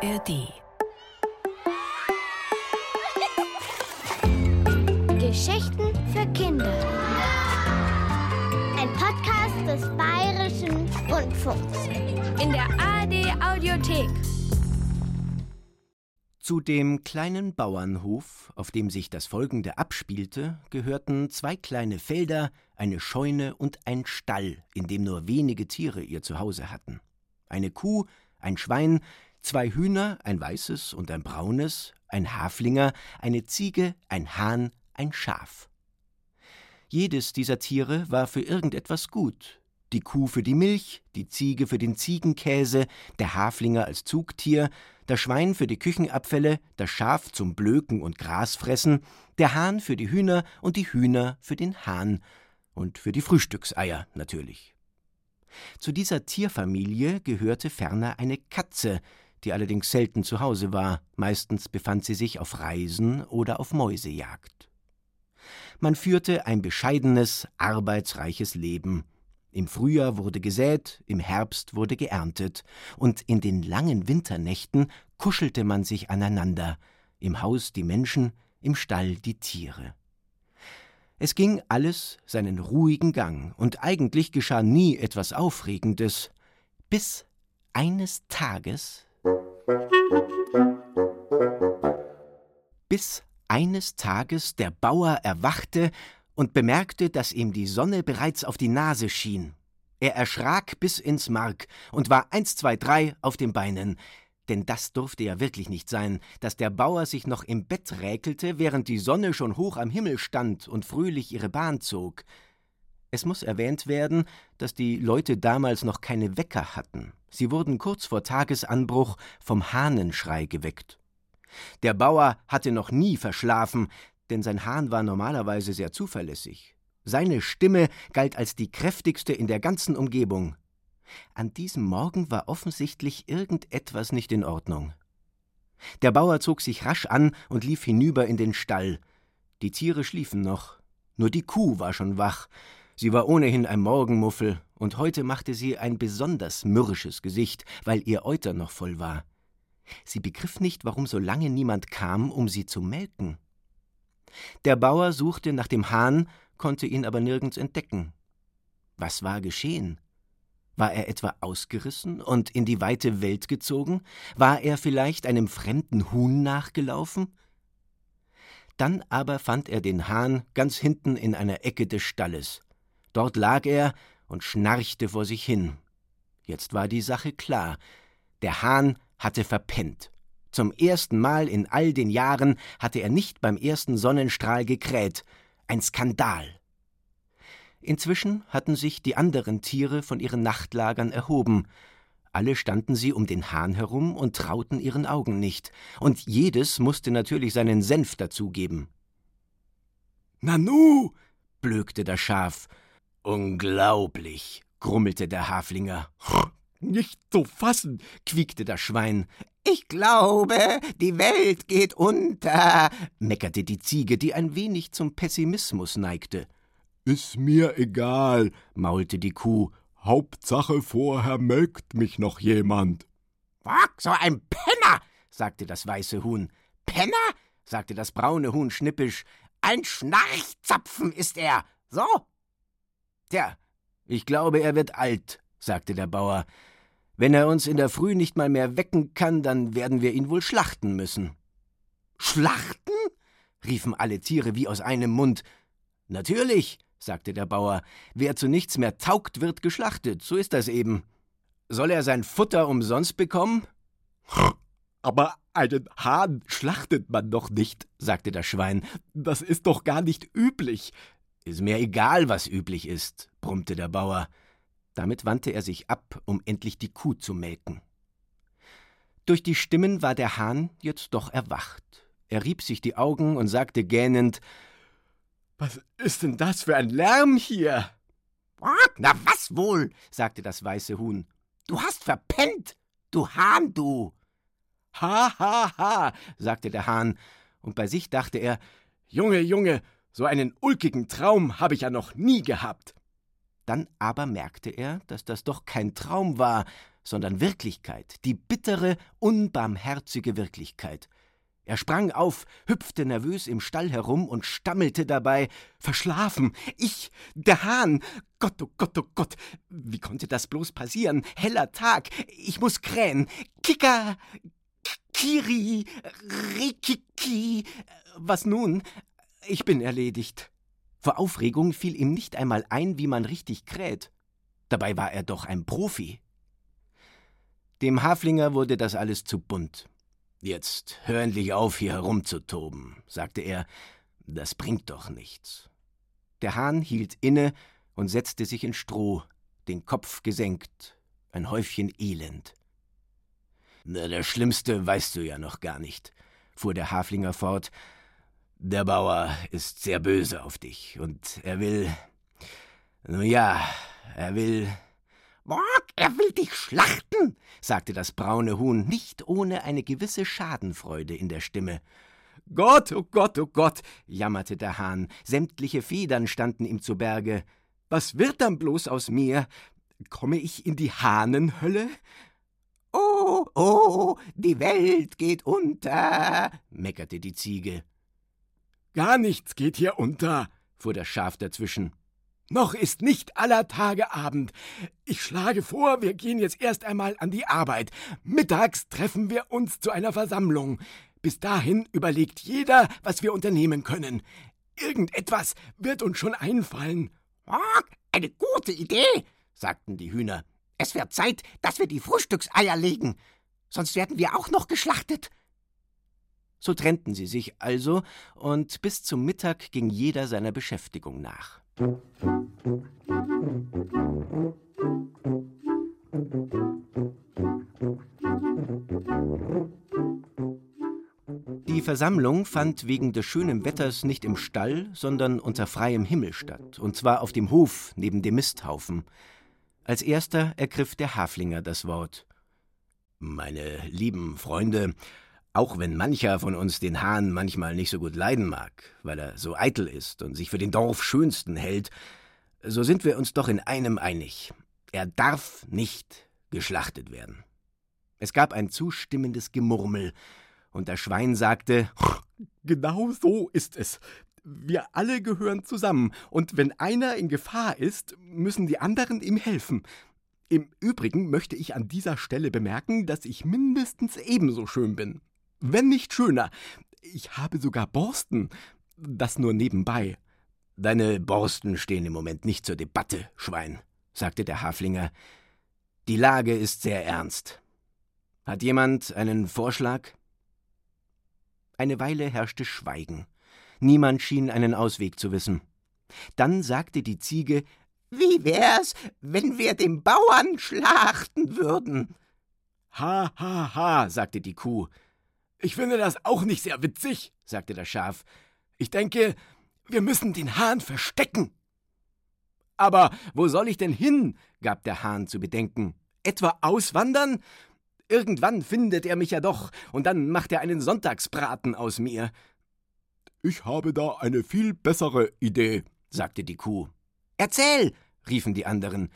ARD. Geschichten für Kinder. Ein Podcast des Bayerischen Rundfunks. In der ARD Audiothek. Zu dem kleinen Bauernhof, auf dem sich das Folgende abspielte, gehörten zwei kleine Felder, eine Scheune und ein Stall, in dem nur wenige Tiere ihr Zuhause hatten. Eine Kuh, ein Schwein, zwei Hühner, ein weißes und ein braunes, ein Haflinger, eine Ziege, ein Hahn, ein Schaf. Jedes dieser Tiere war für irgendetwas gut. Die Kuh für die Milch, die Ziege für den Ziegenkäse, der Haflinger als Zugtier, das Schwein für die Küchenabfälle, das Schaf zum Blöken und Grasfressen, der Hahn für die Hühner und die Hühner für den Hahn und für die Frühstückseier natürlich. Zu dieser Tierfamilie gehörte ferner eine Katze, die allerdings selten zu Hause war, meistens befand sie sich auf Reisen oder auf Mäusejagd. Man führte ein bescheidenes, arbeitsreiches Leben. Im Frühjahr wurde gesät, im Herbst wurde geerntet, und in den langen Winternächten kuschelte man sich aneinander, im Haus die Menschen, im Stall die Tiere. Es ging alles seinen ruhigen Gang, und eigentlich geschah nie etwas Aufregendes, bis eines Tages bis eines Tages der Bauer erwachte und bemerkte, dass ihm die Sonne bereits auf die Nase schien. Er erschrak bis ins Mark und war eins, zwei, drei auf den Beinen. Denn das durfte ja wirklich nicht sein, dass der Bauer sich noch im Bett räkelte, während die Sonne schon hoch am Himmel stand und fröhlich ihre Bahn zog. Es muss erwähnt werden, dass die Leute damals noch keine Wecker hatten. Sie wurden kurz vor Tagesanbruch vom Hahnenschrei geweckt. Der Bauer hatte noch nie verschlafen, denn sein Hahn war normalerweise sehr zuverlässig. Seine Stimme galt als die kräftigste in der ganzen Umgebung. An diesem Morgen war offensichtlich irgendetwas nicht in Ordnung. Der Bauer zog sich rasch an und lief hinüber in den Stall. Die Tiere schliefen noch. Nur die Kuh war schon wach. Sie war ohnehin ein Morgenmuffel, und heute machte sie ein besonders mürrisches Gesicht, weil ihr Euter noch voll war. Sie begriff nicht, warum so lange niemand kam, um sie zu melken. Der Bauer suchte nach dem Hahn, konnte ihn aber nirgends entdecken. Was war geschehen? War er etwa ausgerissen und in die weite Welt gezogen? War er vielleicht einem fremden Huhn nachgelaufen? Dann aber fand er den Hahn ganz hinten in einer Ecke des Stalles. Dort lag er und schnarchte vor sich hin. Jetzt war die Sache klar. Der Hahn hatte verpennt. Zum ersten Mal in all den Jahren hatte er nicht beim ersten Sonnenstrahl gekräht. Ein Skandal. Inzwischen hatten sich die anderen Tiere von ihren Nachtlagern erhoben. Alle standen sie um den Hahn herum und trauten ihren Augen nicht, und jedes musste natürlich seinen Senf dazugeben. Nanu, blökte das Schaf. Unglaublich, grummelte der Haflinger. Nicht zu fassen, quiekte das Schwein. Ich glaube, die Welt geht unter, meckerte die Ziege, die ein wenig zum Pessimismus neigte. Ist mir egal, maulte die Kuh. Hauptsache vorher melkt mich noch jemand. Wag, so ein Penner, sagte das weiße Huhn. Penner? sagte das braune Huhn schnippisch. Ein Schnarchzapfen ist er. So? Tja, ich glaube, er wird alt, sagte der Bauer. Wenn er uns in der Früh nicht mal mehr wecken kann, dann werden wir ihn wohl schlachten müssen. Schlachten? riefen alle Tiere wie aus einem Mund. Natürlich, sagte der Bauer, wer zu nichts mehr taugt, wird geschlachtet, so ist das eben. Soll er sein Futter umsonst bekommen? Aber einen Hahn schlachtet man doch nicht, sagte das Schwein. Das ist doch gar nicht üblich. Ist mir egal, was üblich ist, brummte der Bauer. Damit wandte er sich ab, um endlich die Kuh zu melken. Durch die Stimmen war der Hahn jetzt doch erwacht. Er rieb sich die Augen und sagte gähnend Was ist denn das für ein Lärm hier? Na was wohl, sagte das weiße Huhn. Du hast verpennt, du Hahn, du. Ha, ha, ha, sagte der Hahn, und bei sich dachte er, Junge, Junge, so einen ulkigen Traum habe ich ja noch nie gehabt. Dann aber merkte er, dass das doch kein Traum war, sondern Wirklichkeit, die bittere, unbarmherzige Wirklichkeit. Er sprang auf, hüpfte nervös im Stall herum und stammelte dabei Verschlafen. Ich, der Hahn. Gott, oh Gott, oh Gott. Wie konnte das bloß passieren? Heller Tag. Ich muss krähen. Kika. Kiri. Rikiki. Was nun? Ich bin erledigt. Vor Aufregung fiel ihm nicht einmal ein, wie man richtig kräht. Dabei war er doch ein Profi. Dem Haflinger wurde das alles zu bunt. Jetzt hör endlich auf, hier herumzutoben, sagte er, das bringt doch nichts. Der Hahn hielt inne und setzte sich in Stroh, den Kopf gesenkt, ein Häufchen Elend. Na, das Schlimmste weißt du ja noch gar nicht, fuhr der Haflinger fort. Der Bauer ist sehr böse auf dich, und er will. Nun ja, er will Borg, er will dich schlachten, sagte das braune Huhn, nicht ohne eine gewisse Schadenfreude in der Stimme. Gott, oh Gott, oh Gott, jammerte der Hahn, sämtliche Federn standen ihm zu Berge. Was wird dann bloß aus mir? Komme ich in die Hahnenhölle? Oh, oh, die Welt geht unter, meckerte die Ziege. Gar nichts geht hier unter, fuhr das Schaf dazwischen. Noch ist nicht aller Tage Abend. Ich schlage vor, wir gehen jetzt erst einmal an die Arbeit. Mittags treffen wir uns zu einer Versammlung. Bis dahin überlegt jeder, was wir unternehmen können. Irgendetwas wird uns schon einfallen. Eine gute Idee, sagten die Hühner. Es wird Zeit, dass wir die Frühstückseier legen. Sonst werden wir auch noch geschlachtet. So trennten sie sich also, und bis zum Mittag ging jeder seiner Beschäftigung nach. Die Versammlung fand wegen des schönen Wetters nicht im Stall, sondern unter freiem Himmel statt, und zwar auf dem Hof neben dem Misthaufen. Als erster ergriff der Haflinger das Wort. Meine lieben Freunde, auch wenn mancher von uns den Hahn manchmal nicht so gut leiden mag, weil er so eitel ist und sich für den Dorfschönsten hält, so sind wir uns doch in einem einig. Er darf nicht geschlachtet werden. Es gab ein zustimmendes Gemurmel, und das Schwein sagte Genau so ist es. Wir alle gehören zusammen, und wenn einer in Gefahr ist, müssen die anderen ihm helfen. Im Übrigen möchte ich an dieser Stelle bemerken, dass ich mindestens ebenso schön bin wenn nicht schöner. Ich habe sogar Borsten. Das nur nebenbei. Deine Borsten stehen im Moment nicht zur Debatte, Schwein, sagte der Haflinger. Die Lage ist sehr ernst. Hat jemand einen Vorschlag? Eine Weile herrschte Schweigen. Niemand schien einen Ausweg zu wissen. Dann sagte die Ziege Wie wär's, wenn wir den Bauern schlachten würden? Ha, ha, ha, sagte die Kuh. Ich finde das auch nicht sehr witzig, sagte das Schaf. Ich denke, wir müssen den Hahn verstecken. Aber wo soll ich denn hin? gab der Hahn zu bedenken. Etwa auswandern? Irgendwann findet er mich ja doch, und dann macht er einen Sonntagsbraten aus mir. Ich habe da eine viel bessere Idee, sagte die Kuh. Erzähl, riefen die anderen.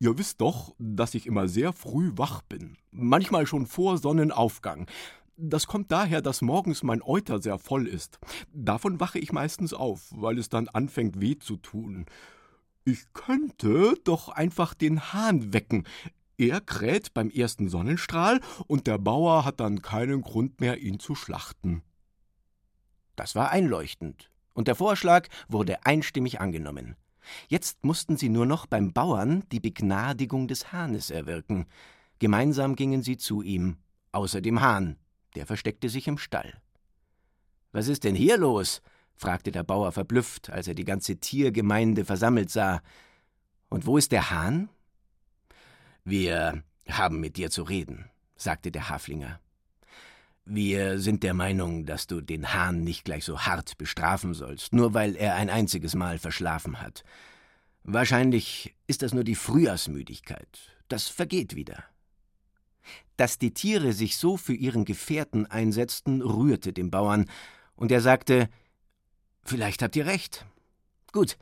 Ihr wisst doch, dass ich immer sehr früh wach bin, manchmal schon vor Sonnenaufgang. Das kommt daher, dass morgens mein Euter sehr voll ist. Davon wache ich meistens auf, weil es dann anfängt weh zu tun. Ich könnte doch einfach den Hahn wecken. Er kräht beim ersten Sonnenstrahl und der Bauer hat dann keinen Grund mehr, ihn zu schlachten. Das war einleuchtend, und der Vorschlag wurde einstimmig angenommen. Jetzt mussten sie nur noch beim Bauern die Begnadigung des Hahnes erwirken. Gemeinsam gingen sie zu ihm, außer dem Hahn, der versteckte sich im Stall. Was ist denn hier los? fragte der Bauer verblüfft, als er die ganze Tiergemeinde versammelt sah. Und wo ist der Hahn? Wir haben mit dir zu reden, sagte der Haflinger. Wir sind der Meinung, dass du den Hahn nicht gleich so hart bestrafen sollst, nur weil er ein einziges Mal verschlafen hat. Wahrscheinlich ist das nur die Frühjahrsmüdigkeit. Das vergeht wieder. Dass die Tiere sich so für ihren Gefährten einsetzten, rührte den Bauern, und er sagte Vielleicht habt ihr recht. Gut,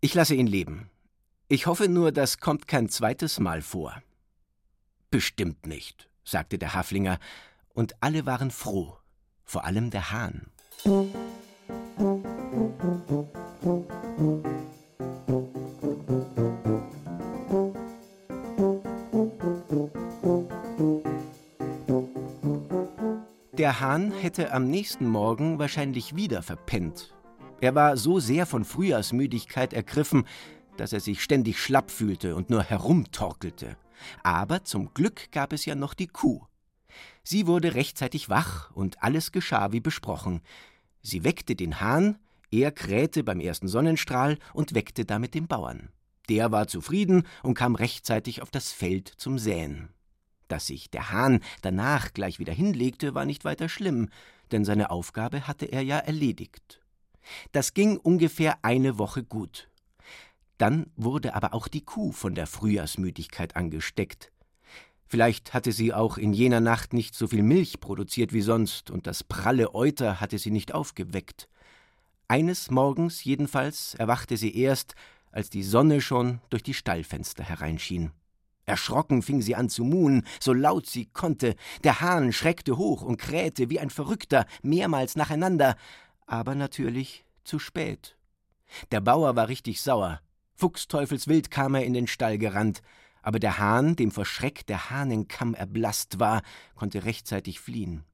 ich lasse ihn leben. Ich hoffe nur, das kommt kein zweites Mal vor. Bestimmt nicht, sagte der Haflinger, und alle waren froh, vor allem der Hahn. Der Hahn hätte am nächsten Morgen wahrscheinlich wieder verpennt. Er war so sehr von Frühjahrsmüdigkeit ergriffen, dass er sich ständig schlapp fühlte und nur herumtorkelte. Aber zum Glück gab es ja noch die Kuh. Sie wurde rechtzeitig wach und alles geschah wie besprochen. Sie weckte den Hahn, er krähte beim ersten Sonnenstrahl und weckte damit den Bauern. Der war zufrieden und kam rechtzeitig auf das Feld zum Säen. Dass sich der Hahn danach gleich wieder hinlegte, war nicht weiter schlimm, denn seine Aufgabe hatte er ja erledigt. Das ging ungefähr eine Woche gut. Dann wurde aber auch die Kuh von der Frühjahrsmüdigkeit angesteckt. Vielleicht hatte sie auch in jener Nacht nicht so viel Milch produziert wie sonst, und das pralle Euter hatte sie nicht aufgeweckt. Eines Morgens jedenfalls erwachte sie erst, als die Sonne schon durch die Stallfenster hereinschien. Erschrocken fing sie an zu muhen, so laut sie konnte. Der Hahn schreckte hoch und krähte wie ein Verrückter, mehrmals nacheinander, aber natürlich zu spät. Der Bauer war richtig sauer. Fuchsteufelswild kam er in den Stall gerannt, aber der Hahn, dem vor Schreck der Hahnenkamm erblasst war, konnte rechtzeitig fliehen.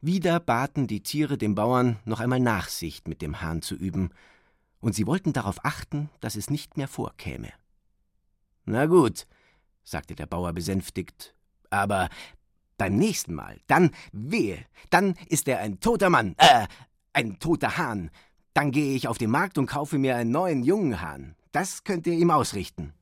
Wieder baten die Tiere dem Bauern, noch einmal Nachsicht mit dem Hahn zu üben, und sie wollten darauf achten, dass es nicht mehr vorkäme. Na gut, sagte der Bauer besänftigt, aber beim nächsten Mal, dann wehe, dann ist er ein toter Mann, äh, ein toter Hahn. Dann gehe ich auf den Markt und kaufe mir einen neuen jungen Hahn. Das könnt ihr ihm ausrichten.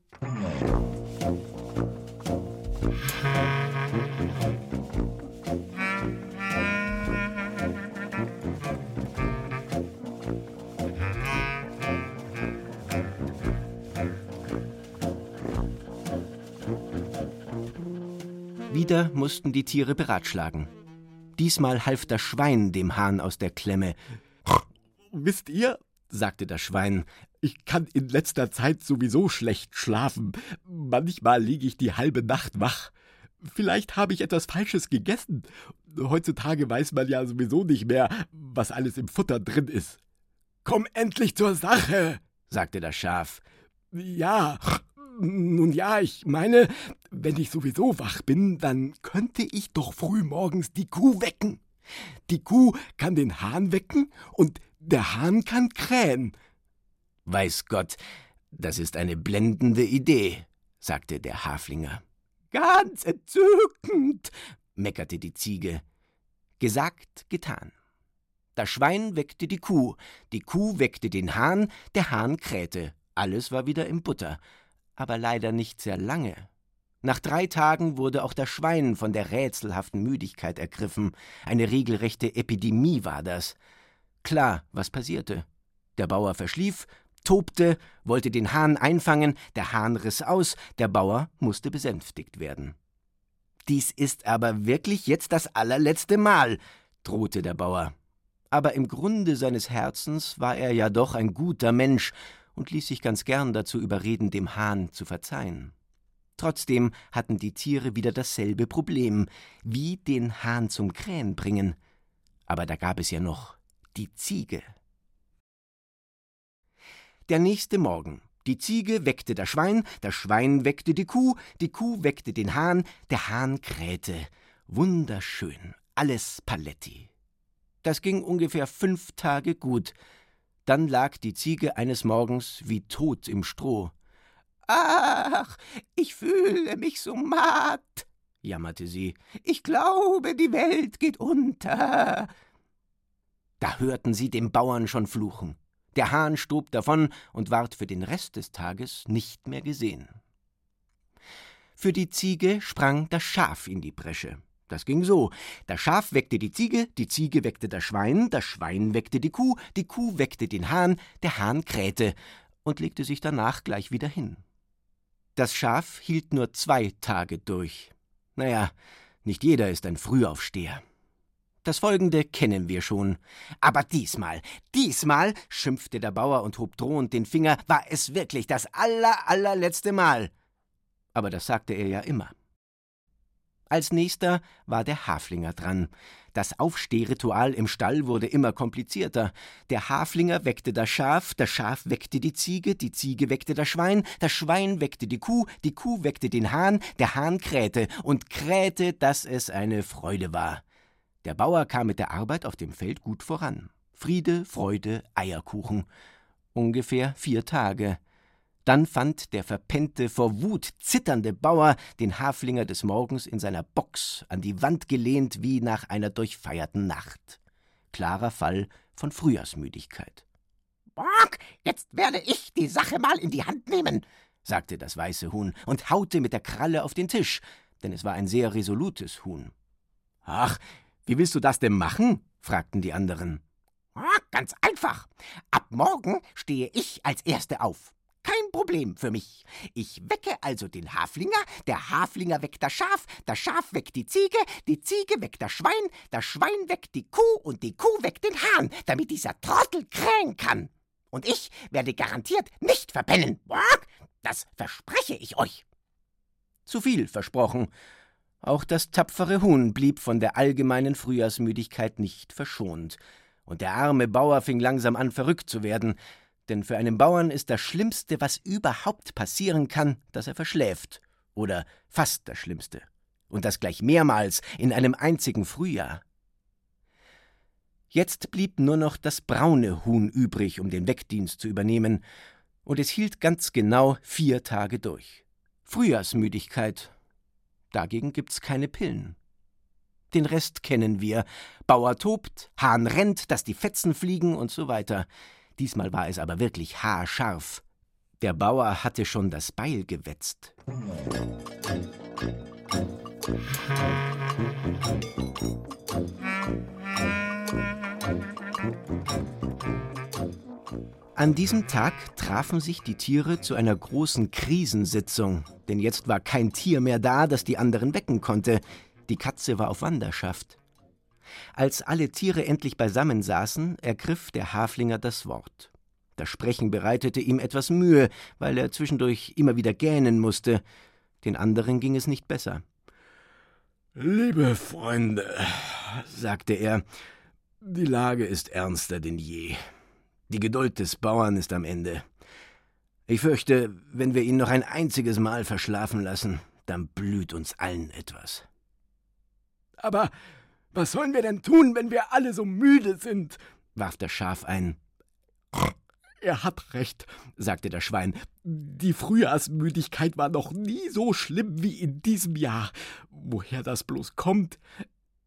Wieder mussten die Tiere beratschlagen. Diesmal half das Schwein dem Hahn aus der Klemme. Wisst ihr, sagte das Schwein, ich kann in letzter Zeit sowieso schlecht schlafen. Manchmal liege ich die halbe Nacht wach. Vielleicht habe ich etwas Falsches gegessen. Heutzutage weiß man ja sowieso nicht mehr, was alles im Futter drin ist. Komm endlich zur Sache, sagte das Schaf. Ja, nun ja, ich meine, wenn ich sowieso wach bin, dann könnte ich doch früh morgens die Kuh wecken. Die Kuh kann den Hahn wecken und der Hahn kann krähen. Weiß Gott, das ist eine blendende Idee, sagte der Haflinger. Ganz entzückend, meckerte die Ziege. Gesagt, getan. Das Schwein weckte die Kuh, die Kuh weckte den Hahn, der Hahn krähte. Alles war wieder im Butter aber leider nicht sehr lange. Nach drei Tagen wurde auch das Schwein von der rätselhaften Müdigkeit ergriffen. Eine regelrechte Epidemie war das. Klar, was passierte. Der Bauer verschlief, tobte, wollte den Hahn einfangen, der Hahn riss aus, der Bauer musste besänftigt werden. Dies ist aber wirklich jetzt das allerletzte Mal, drohte der Bauer. Aber im Grunde seines Herzens war er ja doch ein guter Mensch und ließ sich ganz gern dazu überreden, dem Hahn zu verzeihen. Trotzdem hatten die Tiere wieder dasselbe Problem, wie den Hahn zum Krähen bringen. Aber da gab es ja noch die Ziege. Der nächste Morgen. Die Ziege weckte das Schwein, das Schwein weckte die Kuh, die Kuh weckte den Hahn, der Hahn krähte. Wunderschön, alles Paletti. Das ging ungefähr fünf Tage gut, dann lag die Ziege eines Morgens wie tot im Stroh. Ach, ich fühle mich so matt, jammerte sie. Ich glaube, die Welt geht unter. Da hörten sie den Bauern schon fluchen. Der Hahn stob davon und ward für den Rest des Tages nicht mehr gesehen. Für die Ziege sprang das Schaf in die Bresche. Das ging so. Das Schaf weckte die Ziege, die Ziege weckte das Schwein, das Schwein weckte die Kuh, die Kuh weckte den Hahn, der Hahn krähte und legte sich danach gleich wieder hin. Das Schaf hielt nur zwei Tage durch. Naja, nicht jeder ist ein Frühaufsteher. Das folgende kennen wir schon. Aber diesmal, diesmal, schimpfte der Bauer und hob drohend den Finger, war es wirklich das aller, allerletzte Mal. Aber das sagte er ja immer. Als nächster war der Haflinger dran. Das Aufstehritual im Stall wurde immer komplizierter. Der Haflinger weckte das Schaf, das Schaf weckte die Ziege, die Ziege weckte das Schwein, das Schwein weckte die Kuh, die Kuh weckte den Hahn, der Hahn krähte und krähte, dass es eine Freude war. Der Bauer kam mit der Arbeit auf dem Feld gut voran. Friede, Freude, Eierkuchen. Ungefähr vier Tage. Dann fand der verpennte, vor Wut zitternde Bauer den Haflinger des Morgens in seiner Box an die Wand gelehnt wie nach einer durchfeierten Nacht. Klarer Fall von Frühjahrsmüdigkeit. Bock, jetzt werde ich die Sache mal in die Hand nehmen, sagte das weiße Huhn und haute mit der Kralle auf den Tisch, denn es war ein sehr resolutes Huhn. Ach, wie willst du das denn machen? fragten die anderen. Ganz einfach. Ab morgen stehe ich als Erste auf. Problem für mich. Ich wecke also den Haflinger, der Haflinger weckt das Schaf, das Schaf weckt die Ziege, die Ziege weckt das Schwein, das Schwein weckt die Kuh und die Kuh weckt den Hahn, damit dieser Trottel krähen kann. Und ich werde garantiert nicht verpennen. Das verspreche ich euch. Zu viel versprochen. Auch das tapfere Huhn blieb von der allgemeinen Frühjahrsmüdigkeit nicht verschont. Und der arme Bauer fing langsam an, verrückt zu werden. Denn für einen Bauern ist das Schlimmste, was überhaupt passieren kann, dass er verschläft. Oder fast das Schlimmste. Und das gleich mehrmals in einem einzigen Frühjahr. Jetzt blieb nur noch das braune Huhn übrig, um den Weckdienst zu übernehmen, und es hielt ganz genau vier Tage durch. Frühjahrsmüdigkeit. Dagegen gibt's keine Pillen. Den Rest kennen wir. Bauer tobt, Hahn rennt, dass die Fetzen fliegen und so weiter. Diesmal war es aber wirklich haarscharf. Der Bauer hatte schon das Beil gewetzt. An diesem Tag trafen sich die Tiere zu einer großen Krisensitzung, denn jetzt war kein Tier mehr da, das die anderen wecken konnte. Die Katze war auf Wanderschaft. Als alle Tiere endlich beisammen saßen, ergriff der Haflinger das Wort. Das Sprechen bereitete ihm etwas Mühe, weil er zwischendurch immer wieder gähnen musste. Den anderen ging es nicht besser. Liebe Freunde, sagte er, die Lage ist ernster denn je. Die Geduld des Bauern ist am Ende. Ich fürchte, wenn wir ihn noch ein einziges Mal verschlafen lassen, dann blüht uns allen etwas. Aber was sollen wir denn tun, wenn wir alle so müde sind? warf das Schaf ein. Er hat recht, sagte das Schwein. Die Frühjahrsmüdigkeit war noch nie so schlimm wie in diesem Jahr. Woher das bloß kommt?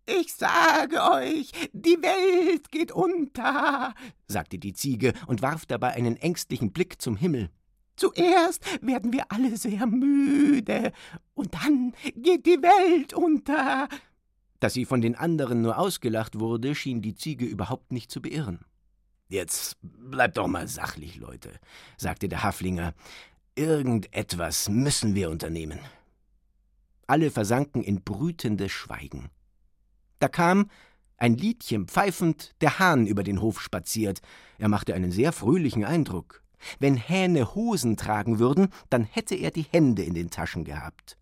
Ich sage euch, die Welt geht unter, sagte die Ziege und warf dabei einen ängstlichen Blick zum Himmel. Zuerst werden wir alle sehr müde, und dann geht die Welt unter. Dass sie von den anderen nur ausgelacht wurde, schien die Ziege überhaupt nicht zu beirren. Jetzt bleibt doch mal sachlich, Leute, sagte der Haflinger. Irgendetwas müssen wir unternehmen. Alle versanken in brütendes Schweigen. Da kam, ein Liedchen pfeifend, der Hahn über den Hof spaziert. Er machte einen sehr fröhlichen Eindruck. Wenn Hähne Hosen tragen würden, dann hätte er die Hände in den Taschen gehabt.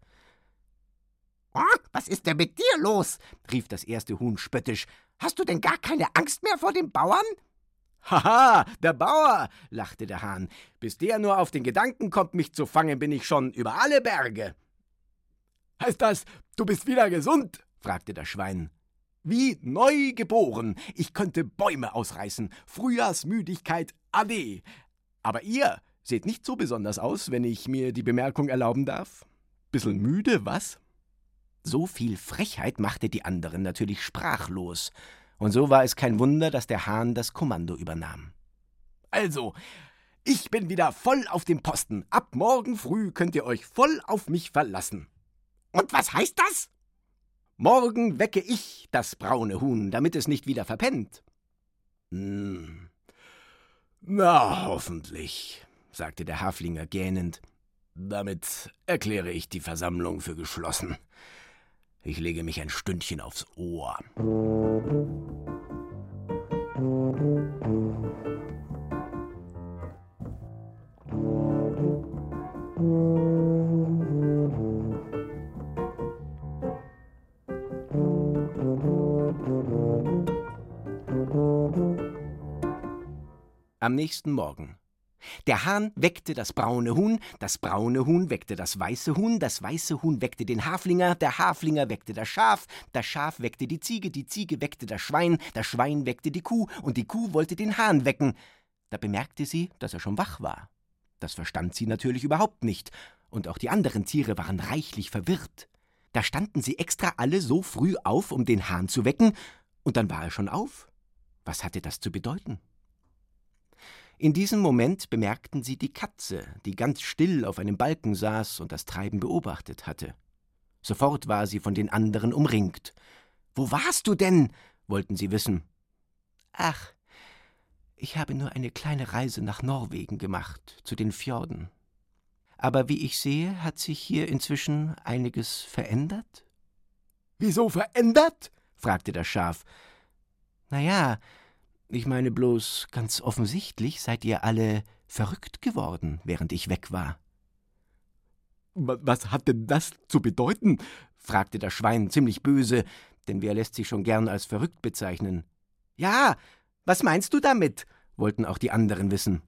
Was ist denn mit dir los? rief das erste Huhn spöttisch. Hast du denn gar keine Angst mehr vor den Bauern? Haha, der Bauer, lachte der Hahn. Bis der nur auf den Gedanken kommt, mich zu fangen, bin ich schon über alle Berge. Heißt das, du bist wieder gesund? fragte das Schwein. Wie neu geboren. Ich könnte Bäume ausreißen. Frühjahrsmüdigkeit, ade. Aber ihr seht nicht so besonders aus, wenn ich mir die Bemerkung erlauben darf. Bissel müde, was? So viel Frechheit machte die anderen natürlich sprachlos, und so war es kein Wunder, dass der Hahn das Kommando übernahm. Also, ich bin wieder voll auf dem Posten. Ab morgen früh könnt ihr euch voll auf mich verlassen. Und was heißt das? Morgen wecke ich das braune Huhn, damit es nicht wieder verpennt. Hm. Na, hoffentlich, sagte der Haflinger gähnend. Damit erkläre ich die Versammlung für geschlossen. Ich lege mich ein Stündchen aufs Ohr. Am nächsten Morgen der Hahn weckte das braune Huhn, das braune Huhn weckte das weiße Huhn, das weiße Huhn weckte den Haflinger, der Haflinger weckte das Schaf, das Schaf weckte die Ziege, die Ziege weckte das Schwein, das Schwein weckte die Kuh und die Kuh wollte den Hahn wecken. Da bemerkte sie, dass er schon wach war. Das verstand sie natürlich überhaupt nicht, und auch die anderen Tiere waren reichlich verwirrt. Da standen sie extra alle so früh auf, um den Hahn zu wecken, und dann war er schon auf. Was hatte das zu bedeuten? In diesem Moment bemerkten sie die Katze, die ganz still auf einem Balken saß und das Treiben beobachtet hatte. Sofort war sie von den anderen umringt. Wo warst du denn? wollten sie wissen. Ach, ich habe nur eine kleine Reise nach Norwegen gemacht, zu den Fjorden. Aber wie ich sehe, hat sich hier inzwischen einiges verändert? Wieso verändert? fragte das Schaf. Na ja, ich meine bloß, ganz offensichtlich seid ihr alle verrückt geworden, während ich weg war. Was hat denn das zu bedeuten? fragte das Schwein ziemlich böse, denn wer lässt sich schon gern als verrückt bezeichnen? Ja, was meinst du damit? wollten auch die anderen wissen.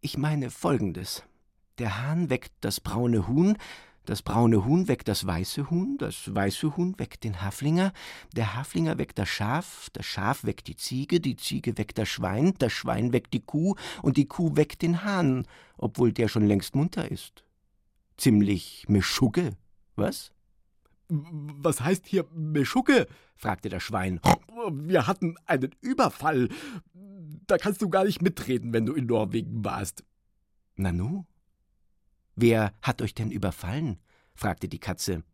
Ich meine folgendes. Der Hahn weckt das braune Huhn, das braune Huhn weckt das weiße Huhn, das weiße Huhn weckt den Haflinger, der Haflinger weckt das Schaf, das Schaf weckt die Ziege, die Ziege weckt das Schwein, das Schwein weckt die Kuh und die Kuh weckt den Hahn, obwohl der schon längst munter ist. Ziemlich Meschugge, was? Was heißt hier Meschugge? fragte das Schwein. Wir hatten einen Überfall. Da kannst du gar nicht mitreden, wenn du in Norwegen warst. Nanu, Wer hat euch denn überfallen? fragte die Katze.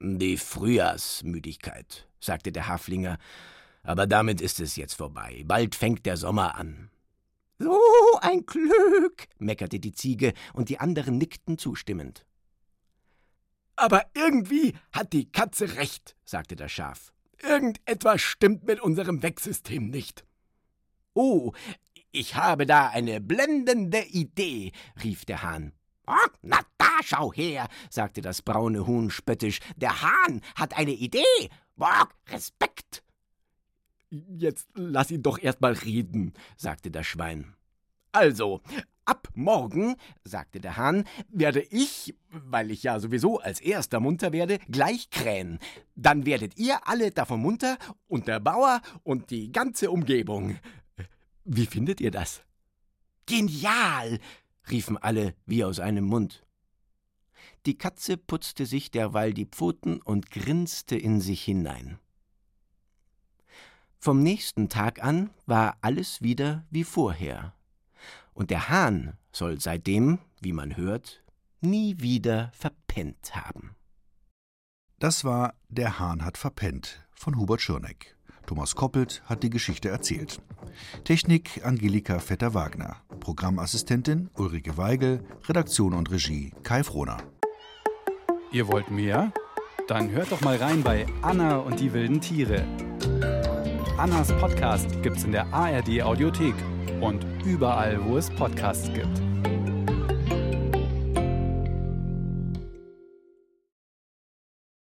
Die Frühjahrsmüdigkeit, sagte der Haflinger. Aber damit ist es jetzt vorbei. Bald fängt der Sommer an. So ein Glück, meckerte die Ziege, und die anderen nickten zustimmend. Aber irgendwie hat die Katze recht, sagte das Schaf. Irgendetwas stimmt mit unserem Wecksystem nicht. Oh, ich habe da eine blendende Idee, rief der Hahn. Oh, na da schau her, sagte das braune Huhn spöttisch. Der Hahn hat eine Idee. Bock, Respekt. Jetzt lass ihn doch erst mal reden, sagte das Schwein. Also, ab morgen, sagte der Hahn, werde ich, weil ich ja sowieso als erster munter werde, gleich krähen. Dann werdet ihr alle davon munter und der Bauer und die ganze Umgebung. Wie findet ihr das? Genial, riefen alle wie aus einem Mund. Die Katze putzte sich derweil die Pfoten und grinste in sich hinein. Vom nächsten Tag an war alles wieder wie vorher, und der Hahn soll seitdem, wie man hört, nie wieder verpennt haben. Das war Der Hahn hat verpennt von Hubert Schirneck. Thomas Koppelt hat die Geschichte erzählt. Technik Angelika Vetter-Wagner. Programmassistentin Ulrike Weigel. Redaktion und Regie Kai Frohner. Ihr wollt mehr? Dann hört doch mal rein bei Anna und die wilden Tiere. Annas Podcast gibt's in der ARD Audiothek und überall, wo es Podcasts gibt.